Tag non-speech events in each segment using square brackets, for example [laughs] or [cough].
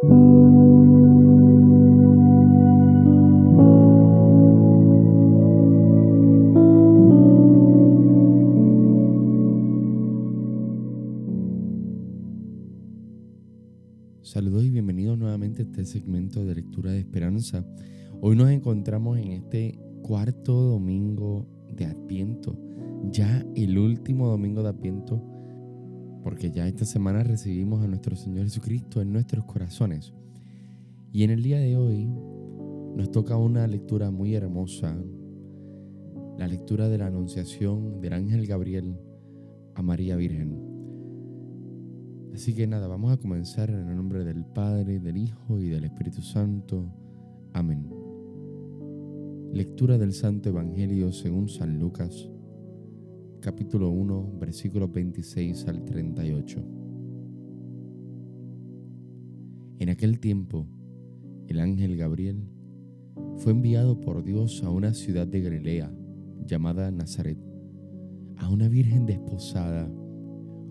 Saludos y bienvenidos nuevamente a este segmento de lectura de esperanza. Hoy nos encontramos en este cuarto domingo de Adviento, ya el último domingo de Adviento, porque ya esta semana recibimos a nuestro Señor Jesucristo en nuestros corazones. Y en el día de hoy nos toca una lectura muy hermosa, la lectura de la Anunciación del ángel Gabriel a María Virgen. Así que nada, vamos a comenzar en el nombre del Padre, del Hijo y del Espíritu Santo. Amén. Lectura del Santo Evangelio según San Lucas, capítulo 1, versículos 26 al 38. En aquel tiempo, el ángel Gabriel fue enviado por Dios a una ciudad de Galilea llamada Nazaret, a una virgen desposada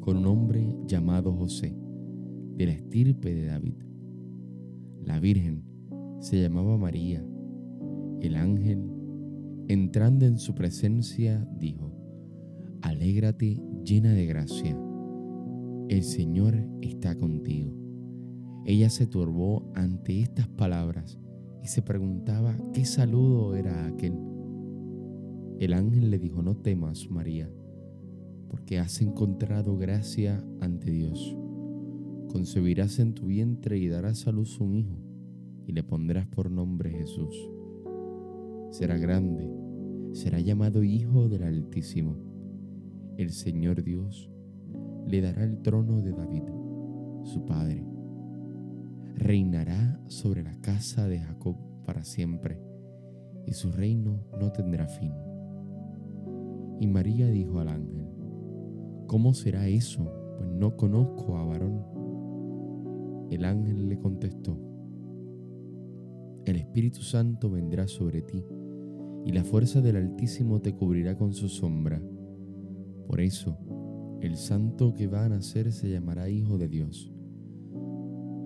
con un hombre llamado José, de la estirpe de David. La Virgen se llamaba María. El ángel, entrando en su presencia, dijo, Alégrate llena de gracia, el Señor está contigo. Ella se turbó ante estas palabras y se preguntaba qué saludo era aquel. El ángel le dijo, no temas, María porque has encontrado gracia ante Dios. Concebirás en tu vientre y darás a luz un hijo, y le pondrás por nombre Jesús. Será grande, será llamado Hijo del Altísimo. El Señor Dios le dará el trono de David, su padre. Reinará sobre la casa de Jacob para siempre, y su reino no tendrá fin. Y María dijo al ángel, ¿Cómo será eso? Pues no conozco a varón. El ángel le contestó, el Espíritu Santo vendrá sobre ti y la fuerza del Altísimo te cubrirá con su sombra. Por eso, el santo que va a nacer se llamará Hijo de Dios.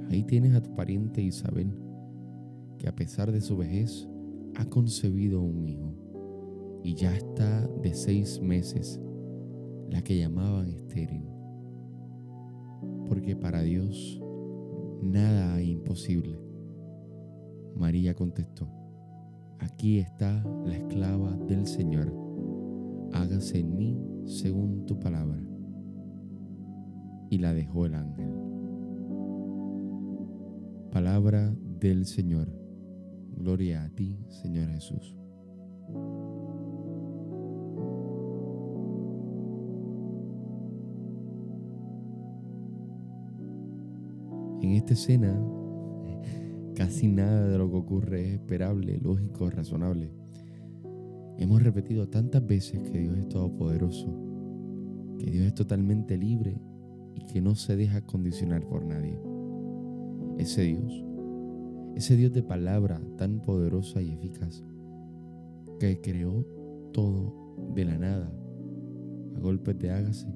Ahí tienes a tu pariente Isabel, que a pesar de su vejez ha concebido un hijo y ya está de seis meses la que llamaban estéril. Porque para Dios nada hay imposible. María contestó, aquí está la esclava del Señor, hágase en mí según tu palabra. Y la dejó el ángel. Palabra del Señor. Gloria a ti, Señor Jesús. En esta escena, [laughs] casi nada de lo que ocurre es esperable, lógico, razonable. Hemos repetido tantas veces que Dios es todopoderoso, que Dios es totalmente libre y que no se deja condicionar por nadie. Ese Dios, ese Dios de palabra tan poderosa y eficaz, que creó todo de la nada, a golpes de hágase.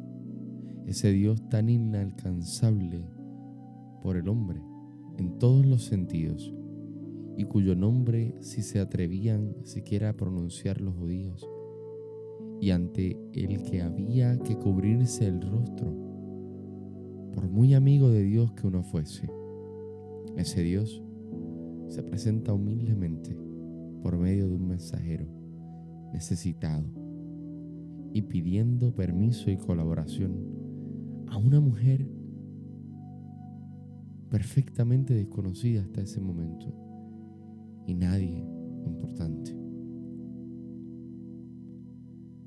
Ese Dios tan inalcanzable por el hombre en todos los sentidos, y cuyo nombre si se atrevían siquiera a pronunciar los judíos, y ante el que había que cubrirse el rostro, por muy amigo de Dios que uno fuese. Ese Dios se presenta humildemente por medio de un mensajero necesitado y pidiendo permiso y colaboración a una mujer perfectamente desconocida hasta ese momento y nadie importante.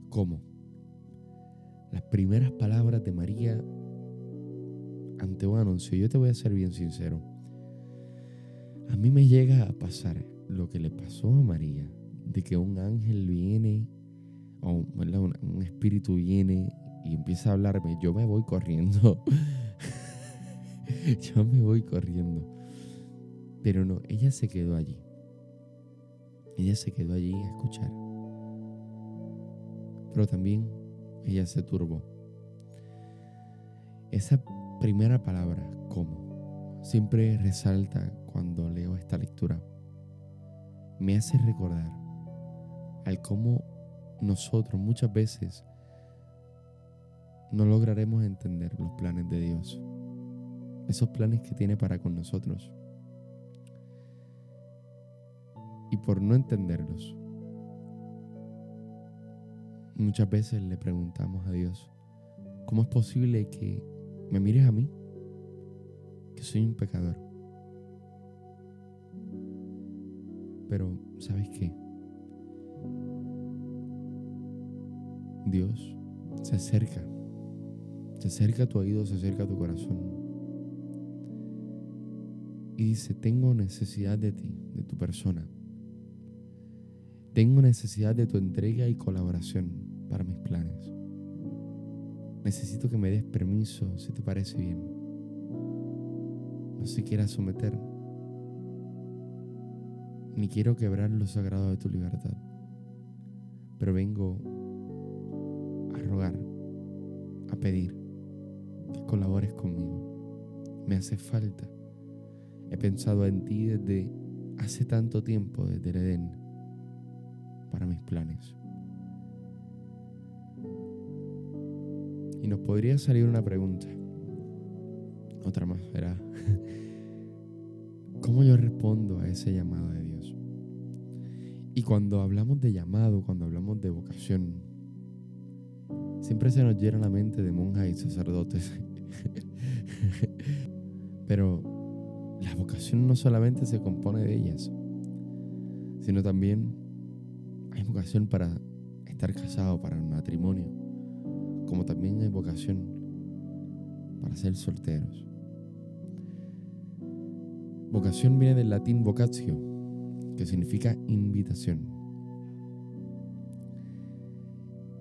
¿Cómo? Las primeras palabras de María ante un anuncio. Yo te voy a ser bien sincero. A mí me llega a pasar lo que le pasó a María, de que un ángel viene, o un, un espíritu viene y empieza a hablarme. Yo me voy corriendo [laughs] yo me voy corriendo. Pero no, ella se quedó allí. Ella se quedó allí a escuchar. Pero también ella se turbó. Esa primera palabra, ¿cómo? siempre resalta cuando leo esta lectura. Me hace recordar al cómo nosotros muchas veces no lograremos entender los planes de Dios, esos planes que tiene para con nosotros. Y por no entenderlos, muchas veces le preguntamos a Dios, ¿cómo es posible que me mires a mí, que soy un pecador? Pero, ¿sabes qué? Dios se acerca, se acerca a tu oído, se acerca a tu corazón y dice, tengo necesidad de ti, de tu persona. Tengo necesidad de tu entrega y colaboración para mis planes. Necesito que me des permiso si te parece bien. No se quiera someter, ni quiero quebrar lo sagrado de tu libertad, pero vengo a rogar, a pedir que colabores conmigo. Me hace falta. He pensado en ti desde hace tanto tiempo, desde el Edén para mis planes. Y nos podría salir una pregunta, otra más, ¿verdad? [laughs] ¿Cómo yo respondo a ese llamado de Dios? Y cuando hablamos de llamado, cuando hablamos de vocación, siempre se nos llena la mente de monjas y sacerdotes. [laughs] Pero la vocación no solamente se compone de ellas, sino también vocación para estar casado, para un matrimonio, como también hay vocación para ser solteros. Vocación viene del latín vocatio, que significa invitación.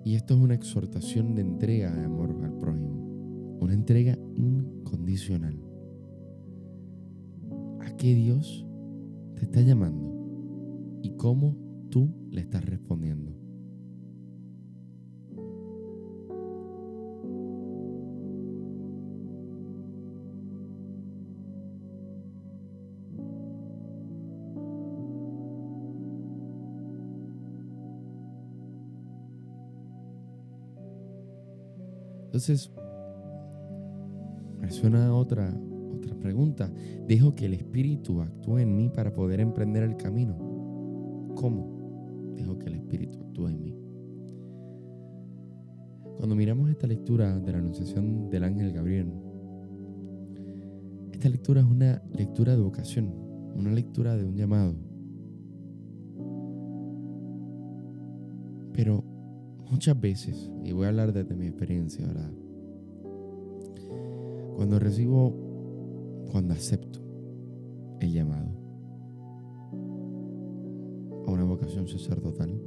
Y esto es una exhortación de entrega de amor al prójimo, una entrega incondicional. ¿A qué Dios te está llamando? ¿Y cómo tú le estás respondiendo. Entonces, suena otra, otra pregunta. Dejo que el Espíritu actúe en mí para poder emprender el camino. ¿Cómo? Dejo que el Espíritu actúe en mí. Cuando miramos esta lectura de la Anunciación del Ángel Gabriel, esta lectura es una lectura de vocación, una lectura de un llamado. Pero muchas veces, y voy a hablar desde mi experiencia, ¿verdad? Cuando recibo, cuando acepto el llamado, sacerdotal.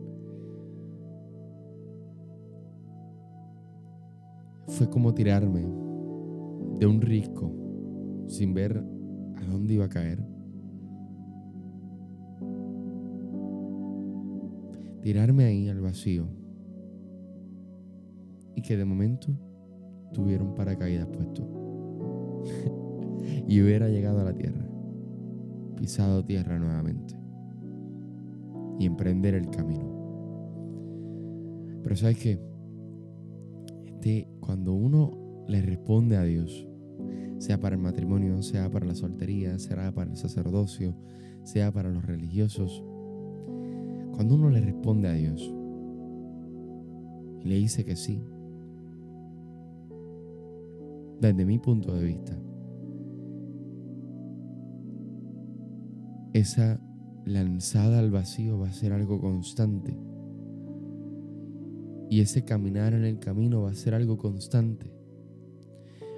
Fue como tirarme de un risco sin ver a dónde iba a caer. Tirarme ahí al vacío y que de momento tuviera un paracaídas puesto [laughs] y hubiera llegado a la tierra, pisado tierra nuevamente y emprender el camino. Pero sabes qué? Este, cuando uno le responde a Dios, sea para el matrimonio, sea para la soltería, sea para el sacerdocio, sea para los religiosos, cuando uno le responde a Dios y le dice que sí, desde mi punto de vista, esa lanzada al vacío va a ser algo constante. Y ese caminar en el camino va a ser algo constante.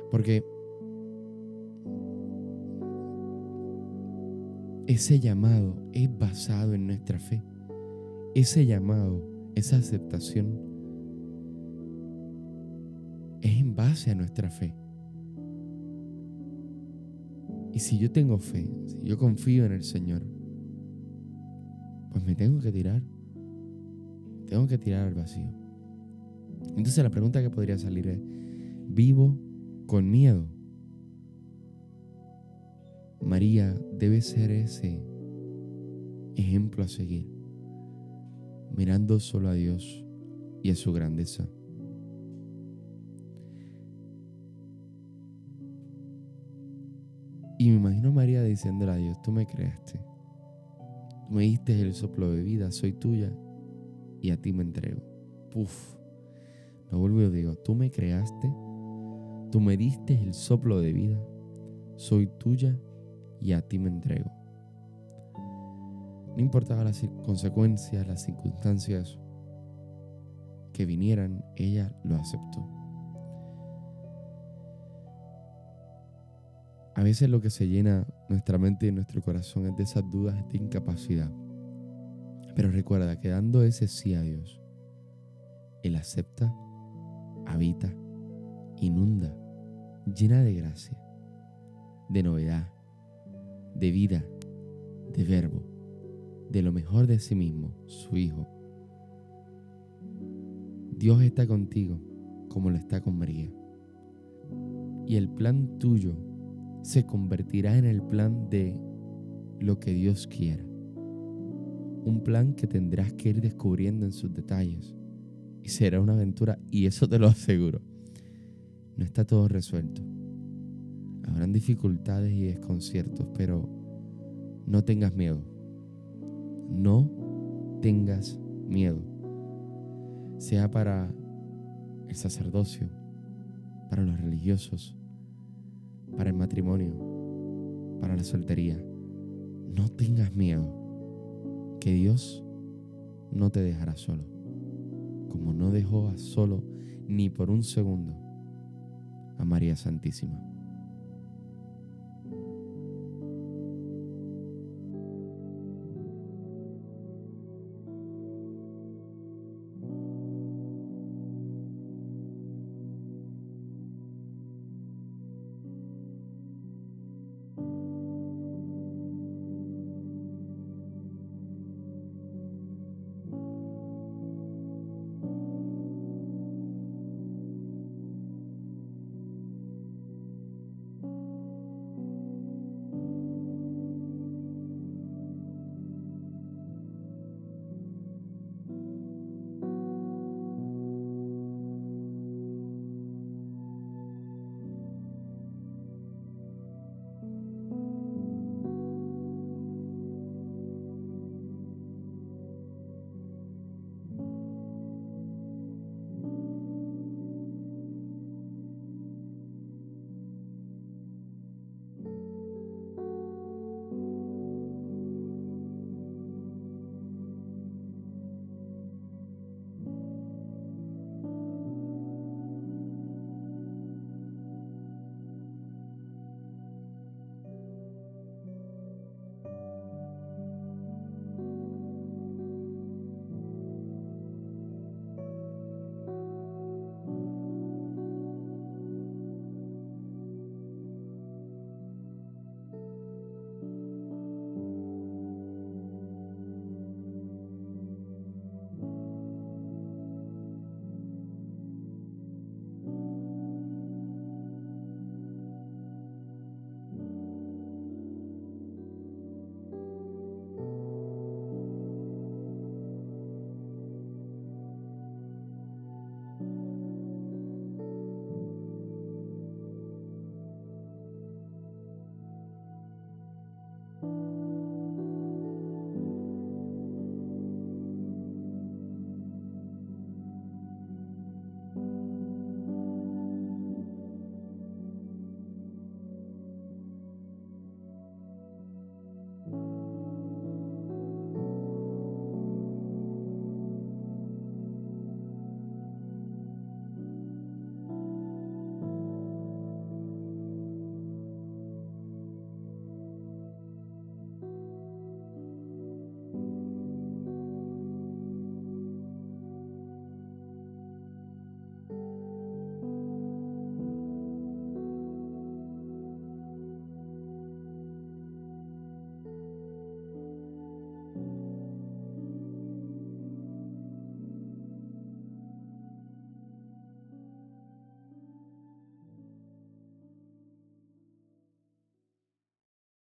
Porque ese llamado es basado en nuestra fe. Ese llamado, esa aceptación, es en base a nuestra fe. Y si yo tengo fe, si yo confío en el Señor, pues me tengo que tirar. Tengo que tirar al vacío. Entonces la pregunta que podría salir es, ¿vivo con miedo? María debe ser ese ejemplo a seguir, mirando solo a Dios y a su grandeza. Y me imagino a María diciéndole a Dios, tú me creaste, me diste el soplo de vida, soy tuya y a ti me entrego. Puf, no vuelvo y digo, tú me creaste, tú me diste el soplo de vida, soy tuya y a ti me entrego. No importaba las consecuencias, las circunstancias que vinieran, ella lo aceptó. A veces lo que se llena nuestra mente y nuestro corazón es de esas dudas, de incapacidad. Pero recuerda que dando ese sí a Dios, Él acepta, habita, inunda, llena de gracia, de novedad, de vida, de verbo, de lo mejor de sí mismo, su Hijo. Dios está contigo como lo está con María. Y el plan tuyo se convertirá en el plan de lo que Dios quiera. Un plan que tendrás que ir descubriendo en sus detalles. Y será una aventura, y eso te lo aseguro. No está todo resuelto. Habrán dificultades y desconciertos, pero no tengas miedo. No tengas miedo. Sea para el sacerdocio, para los religiosos, para el matrimonio, para la soltería. No tengas miedo, que Dios no te dejará solo, como no dejó a solo ni por un segundo a María Santísima.